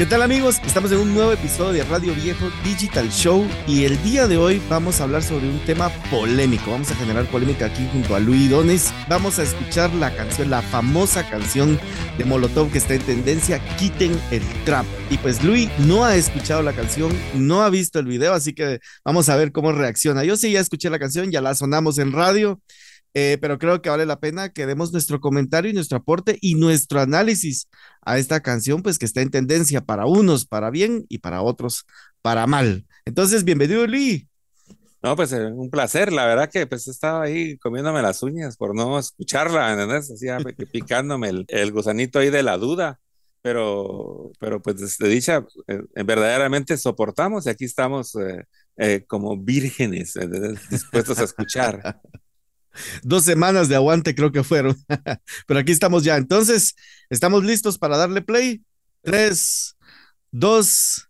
¿Qué tal amigos? Estamos en un nuevo episodio de Radio Viejo Digital Show y el día de hoy vamos a hablar sobre un tema polémico. Vamos a generar polémica aquí junto a Luis Dones. Vamos a escuchar la canción, la famosa canción de Molotov que está en tendencia, Quiten el Trap. Y pues Luis no ha escuchado la canción, no ha visto el video, así que vamos a ver cómo reacciona. Yo sí ya escuché la canción, ya la sonamos en radio. Eh, pero creo que vale la pena que demos nuestro comentario y nuestro aporte y nuestro análisis a esta canción, pues que está en tendencia para unos para bien y para otros para mal. Entonces, bienvenido, Lee. No, pues eh, un placer, la verdad que pues estaba ahí comiéndome las uñas por no escucharla, ¿entendés? Así picándome el, gusanito ahí de la duda, pero, pero pues de dicha, eh, verdaderamente soportamos y aquí estamos como vírgenes, dispuestos a escuchar. Dos semanas de aguante creo que fueron. Pero aquí estamos ya. Entonces, ¿estamos listos para darle play? Tres, dos,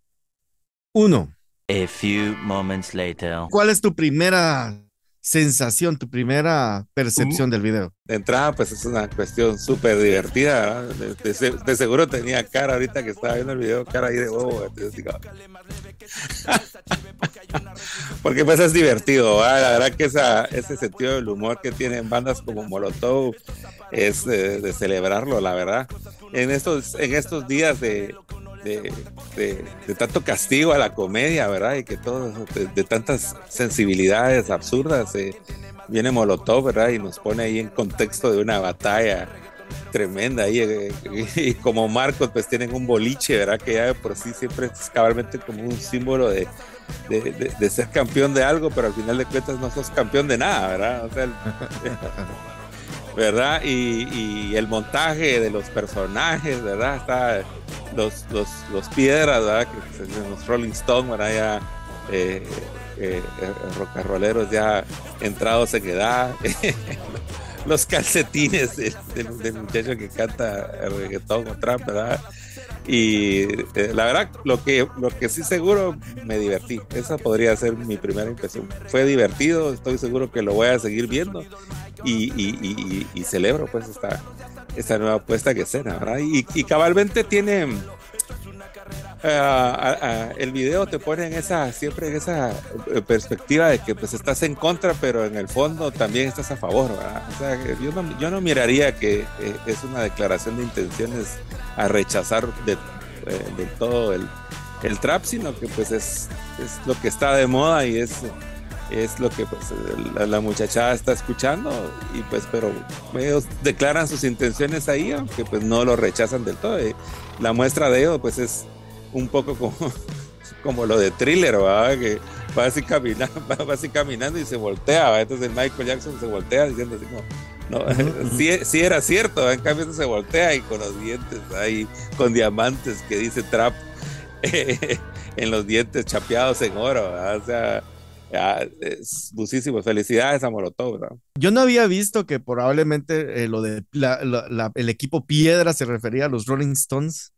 uno. A few moments later. ¿Cuál es tu primera sensación, tu primera percepción del video? De entrada, pues es una cuestión súper divertida. De, seguro tenía cara ahorita que estaba viendo el video, cara ahí de bobo. Porque pues es divertido, la verdad que esa, ese sentido del humor que tienen bandas como Molotov es de, celebrarlo, la verdad. En estos, en estos días de, de, tanto castigo a la comedia, ¿verdad? Y que todo, de, tantas sensibilidades absurdas, eh, viene Molotov, ¿verdad? Y nos pone ahí en contexto de una batalla tremenda eh, y como Marcos pues tienen un boliche, ¿verdad? Que ya por sí siempre es cabalmente como un símbolo de, de, ser campeón de algo, pero al final de cuentas no sos campeón de nada, ¿verdad? O sea, ¿verdad? Y, el montaje de los personajes, ¿verdad? Los, los, los piedras, ¿verdad? Los Rolling Stones, ¿verdad? Ya, eh, eh, eh ya entrados en edad. los calcetines del, muchacho que canta reggaetón o trap, ¿verdad? Y eh, la verdad, lo que, lo que sí seguro me divertí. Esa podría ser mi primera impresión. Fue divertido, estoy seguro que lo voy a seguir viendo y, y, y, celebro pues esta, esta nueva puesta que escena, ¿verdad? Y, cabalmente tiene eh, el video te pone en esa, siempre en esa eh, perspectiva de que pues estás en contra, pero en el fondo también estás a favor, ¿verdad? O sea, yo no, yo no miraría que eh, es una declaración de intenciones a rechazar de, de todo el, el, trap, sino que pues es, es lo que está de moda y es es lo que pues la, muchachada está escuchando y pues pero ellos declaran sus intenciones ahí aunque pues no lo rechazan del todo. La muestra de ello pues es un poco como, como lo de thriller, ¿verdad? que va así, caminando, va así caminando y se voltea, entonces Michael Jackson se voltea diciendo así como, no, sí, era cierto, en cambio se voltea y con los dientes ahí, con diamantes que dice Trap en los dientes chapeados en oro, o sea, es busísimo. Felicidades a Molotov, ¿verdad? Yo no había visto que probablemente eh, lo de el equipo Piedra se refería a los Rolling Stones.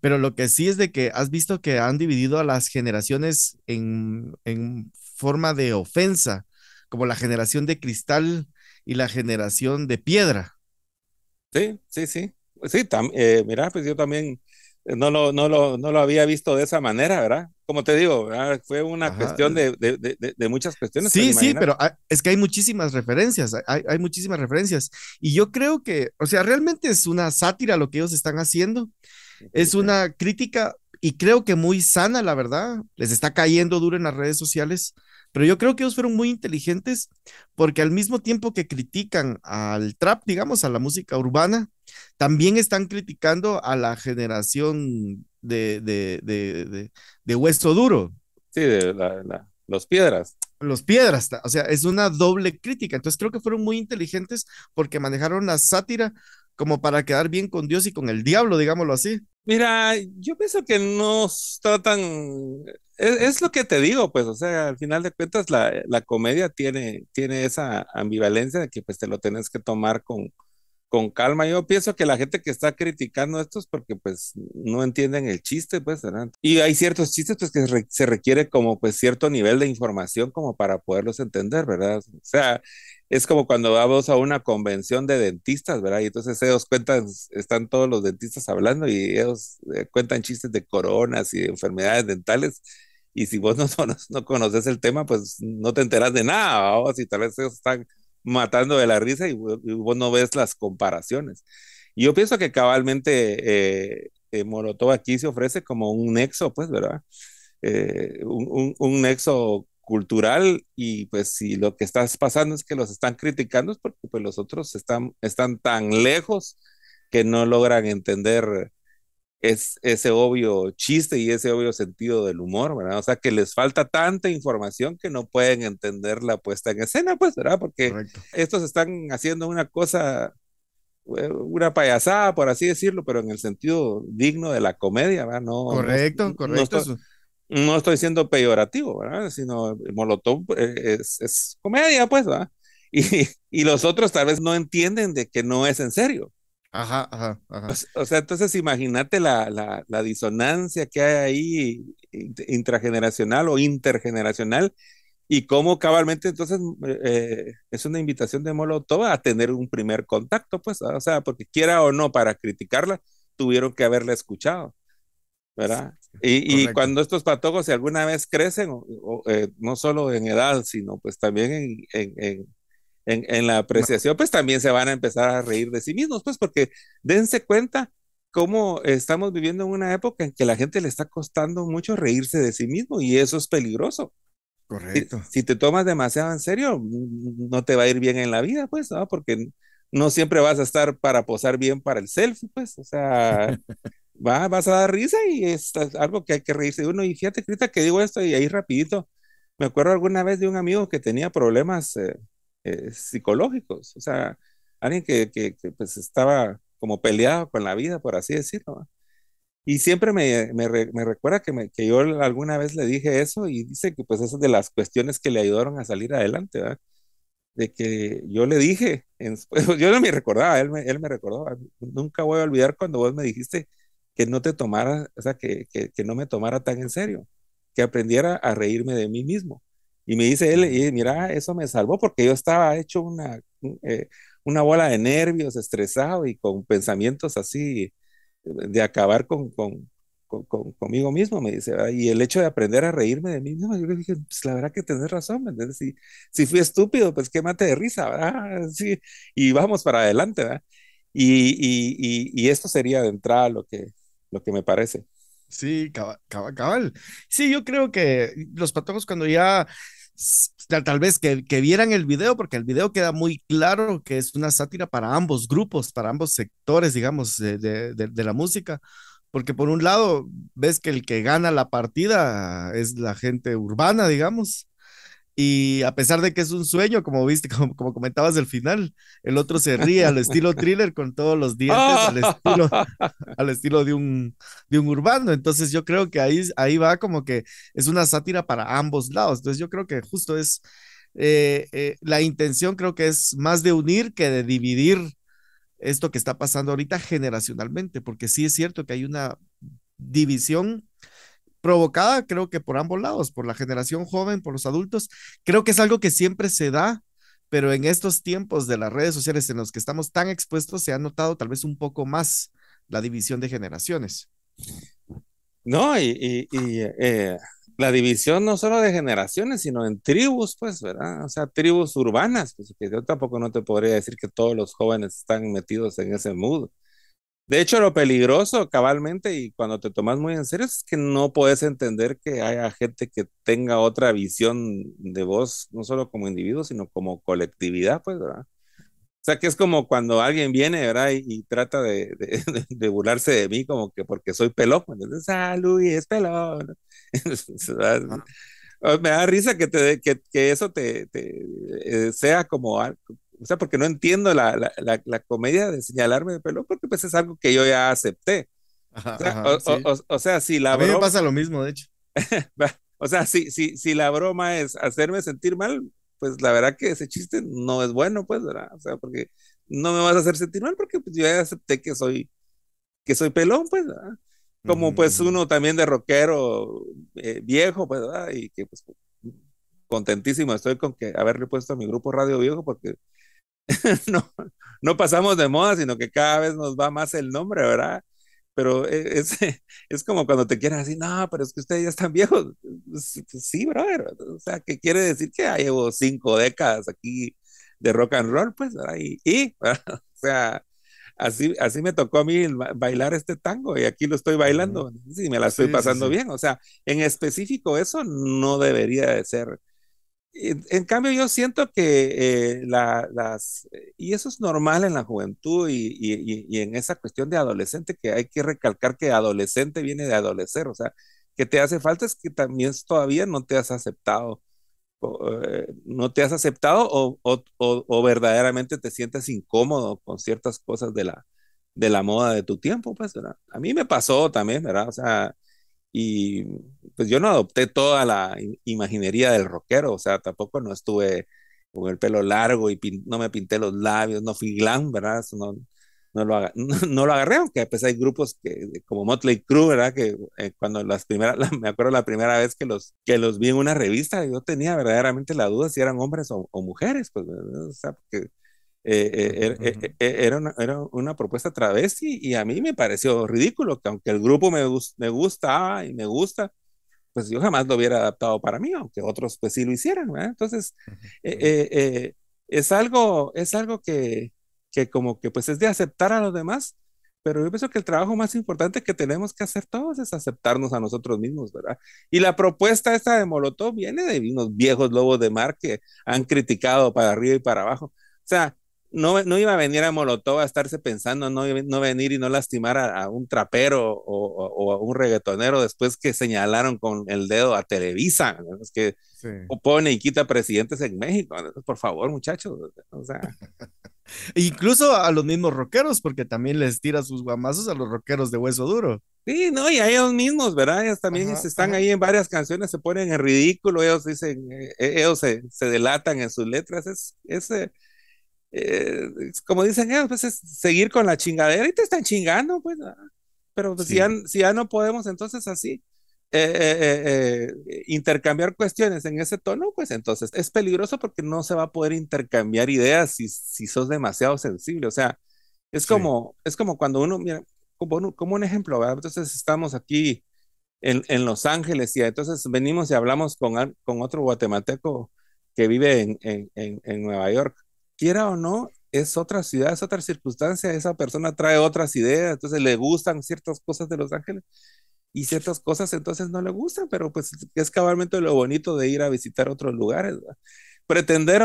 Pero lo que sí es de que has visto que han dividido a las generaciones en, forma de ofensa, como la generación de cristal y la generación de piedra. Sí, sí, sí. Sí, eh, mira, pues yo también no lo, no, lo, no lo había visto de esa manera, ¿verdad? Como te digo, fue una cuestión de, de, muchas cuestiones. Sí, sí, pero es que hay muchísimas referencias, hay, hay, muchísimas referencias. Y yo creo que, o sea, realmente es una sátira lo que ellos están haciendo. Es una crítica y creo que muy sana, la verdad. Les está cayendo duro en las redes sociales, pero yo creo que ellos fueron muy inteligentes porque al mismo tiempo que critican al trap, digamos, a la música urbana, también están criticando a la generación de, de, de, de, hueso duro. Sí, de los piedras. Los piedras, o sea, es una doble crítica. Entonces creo que fueron muy inteligentes porque manejaron la sátira como para quedar bien con Dios y con el diablo, digámoslo así. Mira, yo pienso que no está tan... Es, lo que te digo, pues, o sea, al final de cuentas la, la, comedia tiene, tiene esa ambivalencia de que pues te lo tenés que tomar con, con calma. Yo pienso que la gente que está criticando esto es porque pues no entienden el chiste, pues, ¿verdad? Y hay ciertos chistes pues que se requiere como pues cierto nivel de información como para poderlos entender, ¿verdad? O sea, es como cuando vamos a una convención de dentistas, ¿verdad? Y entonces ellos cuentan, están todos los dentistas hablando y ellos eh, cuentan chistes de coronas y de enfermedades dentales. Y si vos no, no, conoces el tema, pues no te enteras de nada, o si tal vez ellos están matando de la risa y, vos no ves las comparaciones. Y yo pienso que cabalmente eh, eh, Molotov aquí se ofrece como un nexo, pues, ¿verdad? Eh, un, un, nexo cultural y pues si lo que está pasando es que los están criticando es porque pues los otros están, están tan lejos que no logran entender es, ese obvio chiste y ese obvio sentido del humor, ¿verdad? O sea, que les falta tanta información que no pueden entender la puesta en escena, pues, ¿verdad? Porque estos están haciendo una cosa, eh, una payasada, por así decirlo, pero en el sentido digno de la comedia, ¿verdad? No, correcto, correcto no estoy siendo peyorativo, ¿verdad? Sino Molotov eh, es, comedia, pues, ¿verdad? Y, y, los otros tal vez no entienden de que no es en serio. Ajá, ajá, ajá. O, sea, entonces imagínate la, la, la, disonancia que hay ahí intrageneracional o intergeneracional y cómo cabalmente entonces eh, es una invitación de Molotov a tener un primer contacto, pues, o sea, porque quiera o no para criticarla, tuvieron que haberla escuchado. ¿verdad? Y, y, cuando estos patojos si alguna vez crecen, eh, no solo en edad, sino pues también en, en, en, en, la apreciación, pues también se van a empezar a reír de sí mismos, pues porque dense cuenta cómo estamos viviendo en una época en que la gente le está costando mucho reírse de sí mismo y eso es peligroso. Correcto. Si, si te tomas demasiado en serio, no te va a ir bien en la vida, pues, ¿no? Porque no siempre vas a estar para posar bien para el selfie, pues, o sea, va, vas a dar risa y es algo que hay que reírse de uno. Y fíjate, Crita, que digo esto y ahí rapidito, me acuerdo alguna vez de un amigo que tenía problemas eh, eh, psicológicos, o sea, alguien que, que, pues estaba como peleado con la vida, por así decirlo. Y siempre me, me, me recuerda que, me, que, yo alguna vez le dije eso y dice que pues esas de las cuestiones que le ayudaron a salir adelante, ¿verdad? De que yo le dije, yo no me recordaba, él me, él me recordó, nunca voy a olvidar cuando vos me dijiste que no te tomara, o sea, que, que, que, no me tomara tan en serio, que aprendiera a reírme de mí mismo. Y me dice él, y mira, eso me salvó porque yo estaba hecho una, eh, una bola de nervios, estresado y con pensamientos así de acabar con, con, con, conmigo mismo, me dice, y el hecho de aprender a reírme de mí mismo, yo le dije, pues la verdad que tenés razón. Si, si fui estúpido, pues qué mate de risa, ¿verdad? Sí, y vamos para adelante, ¿verdad? Y, y, y, y, esto sería de entrada lo que, lo que me parece. Sí, cabal, cabal. Sí, yo creo que los patojos cuando ya tal vez que, vieran el video, porque el video queda muy claro que es una sátira para ambos grupos, para ambos sectores, digamos, de, de, de, la música, porque por un lado ves que el que gana la partida es la gente urbana, digamos, y a pesar de que es un sueño, como viste, como, como comentabas del final, el otro se ríe al estilo thriller con todos los dientes, al estilo, al estilo de, un, de un urbano. Entonces yo creo que ahí, ahí va como que es una sátira para ambos lados. Entonces yo creo que justo es eh, eh, la intención, creo que es más de unir que de dividir esto que está pasando ahorita generacionalmente, porque sí es cierto que hay una división provocada creo que por ambos lados, por la generación joven, por los adultos. Creo que es algo que siempre se da, pero en estos tiempos de las redes sociales en los que estamos tan expuestos, se ha notado tal vez un poco más la división de generaciones. No, y, eh, la división no solo de generaciones, sino en tribus, pues, ¿verdad? O sea, tribus urbanas, pues que yo tampoco no te podría decir que todos los jóvenes están metidos en ese mood. De hecho, lo peligroso cabalmente y cuando te tomas muy en serio es que no puedes entender que haya gente que tenga otra visión de vos, no solo como individuo, sino como colectividad, pues, ¿verdad? O sea, que es como cuando alguien viene, ¿verdad? Y, trata de, de, burlarse de mí como que porque soy pelón. Entonces, ah, Luis, es pelón. Me da risa que, te, que, que eso te, te eh, sea como, o sea, porque no entiendo la, la, la, comedia de señalarme de pelo, porque pues es algo que yo ya acepté. o, sea, si la A mí me pasa lo mismo, de hecho. o sea, si, si, si la broma es hacerme sentir mal, pues la verdad que ese chiste no es bueno, pues, ¿verdad? O sea, porque no me vas a hacer sentir mal porque pues, yo ya acepté que soy, que soy pelón, pues, ¿verdad? Como pues uno también de rockero eh, viejo, pues, ¿verdad? Y que pues contentísimo estoy con que haberle puesto a mi grupo Radio Viejo porque no, no pasamos de moda, sino que cada vez nos va más el nombre, ¿verdad? Pero e, es, es como cuando te quieren decir, no, pero es que ustedes ya están viejos. Pues, pues sí, brother. O sea, ¿qué quiere decir que ya llevo cinco décadas aquí de rock and roll? Pues, y, y o sea, así, así me tocó a mí bailar este tango y aquí lo estoy bailando y me la estoy pasando bien. O sea, en específico eso no debería de ser. En, cambio, yo siento que eh, las, y eso es normal en la juventud y, y, en esa cuestión de adolescente, que hay que recalcar que adolescente viene de adolecer, o sea, que te hace falta es que también todavía no te has aceptado eh, no te has aceptado o, o, o, verdaderamente te sientes incómodo con ciertas cosas de la, de la moda de tu tiempo, pues, ¿verdad? A mí me pasó también, ¿verdad? O sea, y pues yo no adopté toda la imaginería del rockero, o sea, tampoco no estuve con el pelo largo y no me pinté los labios, no fui glam, ¿verdad? Eso no, no lo, no, lo agarré, aunque pues hay grupos que, como Motley Crue, ¿verdad? Que eh, cuando las primeras, me acuerdo la primera vez que los, que los vi en una revista, yo tenía verdaderamente la duda si eran hombres o, mujeres, pues, o sea, porque eh, eh, era, una, era, una, propuesta travesti y a mí me pareció ridículo, que aunque el grupo me, me gustaba y me gusta, pues yo jamás lo hubiera adaptado para mí, aunque otros pues sí lo hicieran, ¿verdad? Entonces, es algo, es algo que, que como que pues es de aceptar a los demás, pero yo pienso que el trabajo más importante que tenemos que hacer todos es aceptarnos a nosotros mismos, ¿verdad? Y la propuesta esta de Molotov viene de unos viejos lobos de mar que han criticado para arriba y para abajo. O sea, no, no iba a venir a Molotov a estarse pensando, no, no venir y no lastimar a, un trapero o, a un reggaetonero después que señalaron con el dedo a Televisa, es que pone y quita presidentes en México. Por favor, muchachos. O sea. Incluso a los mismos rockeros, porque también les tira sus guamazos a los rockeros de hueso duro. Sí, no, y a ellos mismos, ¿verdad? Ellos también están ahí en varias canciones, se ponen en ridículo, ellos dicen, eh, ellos se, delatan en sus letras, es, eh, como dicen ellos, pues es seguir con la chingadera y te están chingando, pues, pero pues, si, ya, si ya no podemos, entonces así. intercambiar cuestiones en ese tono, pues entonces es peligroso porque no se va a poder intercambiar ideas si, si sos demasiado sensible. O sea, es como, es como cuando uno, mira, como, como un ejemplo, ¿verdad? Entonces estamos aquí en, en, Los Ángeles y entonces venimos y hablamos con, con otro guatemalteco que vive en, en, en Nueva York. Quiera o no, es otra ciudad, es otra circunstancia, esa persona trae otras ideas, entonces le gustan ciertas cosas de Los Ángeles y ciertas cosas entonces no le gustan, pero pues es cabalmente lo bonito de ir a visitar otros lugares. Pretender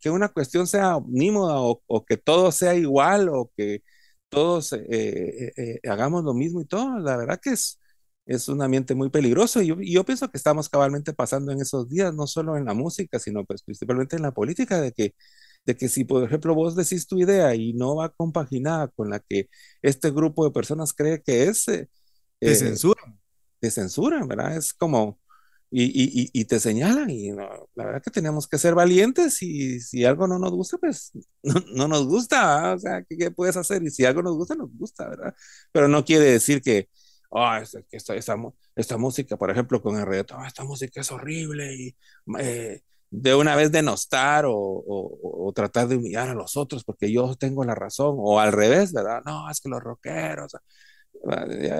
que una cuestión sea omnímoda o, que todo sea igual o que todos eh, eh, eh, hagamos lo mismo y todo, la verdad que es, es un ambiente muy peligroso y yo, pienso que estamos cabalmente pasando en esos días, no solo en la música, sino pues principalmente en la política, de que de que si, por ejemplo, vos decís tu idea y no va compaginada con la que este grupo de personas cree que es, eh, te censuran. Te censuran, ¿verdad? Es como, y, y, y te señalan, y la verdad que tenemos que ser valientes y si algo no nos gusta, pues no, nos gusta, o sea, ¿qué, puedes hacer? Y si algo nos gusta, nos gusta, ¿verdad? Pero no quiere decir que, oh, esta, esta, esta, música, por ejemplo, con el reggaetón, esta música es horrible y eh, de una vez denostar o, o, tratar de humillar a los otros porque yo tengo la razón, o al revés, ¿verdad? No, es que los rockeros.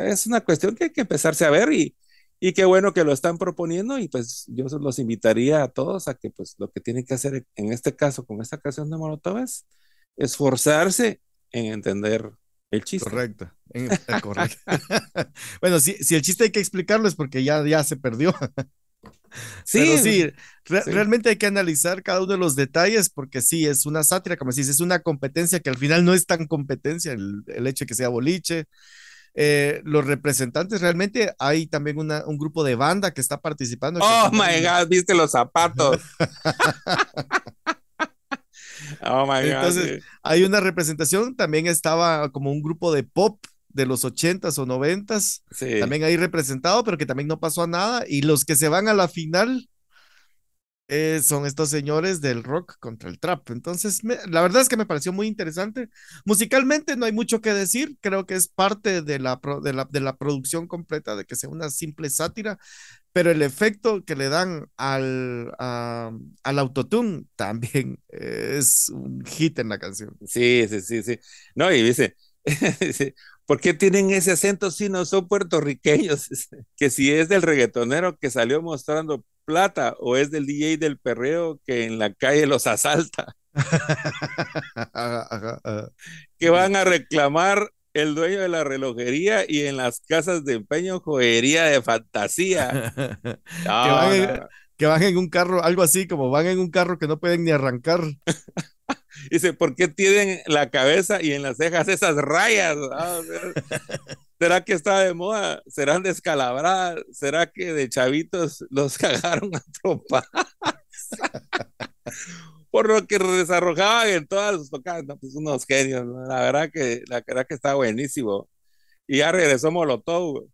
Es una cuestión que hay que empezarse a ver y, y qué bueno que lo están proponiendo y pues yo los invitaría a todos a que pues lo que tienen que hacer en este caso con esta canción de Molotov es esforzarse en entender el chiste. Correcto, correcto. bueno, si, si, el chiste hay que explicarlo es porque ya, ya se perdió. Sí, sí, realmente hay que analizar cada uno de los detalles porque sí, es una sátira, como decís, es una competencia que al final no es tan competencia el, hecho de que sea boliche. Eh, los representantes, realmente hay también una, un grupo de banda que está participando. Oh my God, viste los zapatos. oh my God. Entonces, hay una representación, también estaba como un grupo de pop de los ochentas o noventas, también ahí representado, pero que también no pasó a nada. Y los que se van a la final eh, son estos señores del rock contra el trap. Entonces, la verdad es que me pareció muy interesante. Musicalmente no hay mucho que decir, creo que es parte de la, de la, de la producción completa, de que sea una simple sátira, pero el efecto que le dan al, al autotune también es un hit en la canción. Sí, sí, sí, sí. No, y dice, ¿por qué tienen ese acento si no son puertorriqueños? que si es del reggaetonero que salió mostrando plata o es del DJ del perreo que en la calle los asalta. que van a reclamar el dueño de la relojería y en las casas de empeño joyería de fantasía. que, van en, un carro, algo así como van en un carro que no pueden ni arrancar. Dice, ¿por qué tienen la cabeza y en las cejas esas rayas? Ah, ¿Será que está de moda? ¿Serán descalabradas? ¿Será que de chavitos los cagaron a tropas? por lo que desarrojaban en todas sus tocadas, pues unos genios, la verdad que la verdad que está buenísimo. Y ya regresó Molotov,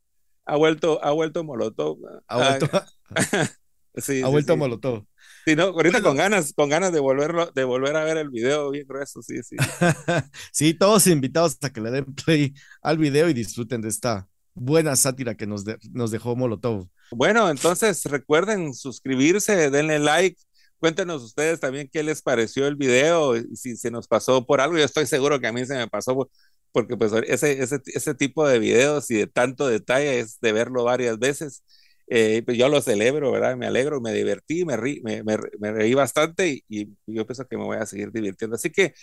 ha vuelto, ha vuelto Molotov. Ha vuelto, sí, ha vuelto Molotov. Sí, no, ahorita con ganas, con ganas de volverlo, de volver a ver el video bien grueso, sí, sí. sí, todos invitados a que le den play al video y disfruten de esta buena sátira que nos, nos dejó Molotov. Bueno, entonces recuerden suscribirse, denle like, Cuéntenos ustedes también qué les pareció el video, si se nos pasó por algo. Yo estoy seguro que a mí se me pasó porque pues ese, ese, ese tipo de videos y de tanto detalle es de verlo varias veces. Eh, pues yo lo celebro, ¿verdad? Me alegro, me divertí, me, me, me, reí bastante y, yo pienso que me voy a seguir divirtiendo. Así que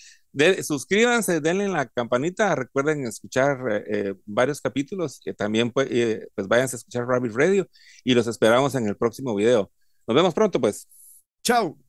suscríbanse, denle la campanita, recuerden escuchar eh, eh, varios capítulos, que también pues, pues váyanse a escuchar Rabbit Radio y los esperamos en el próximo video. Nos vemos pronto, pues. Chao.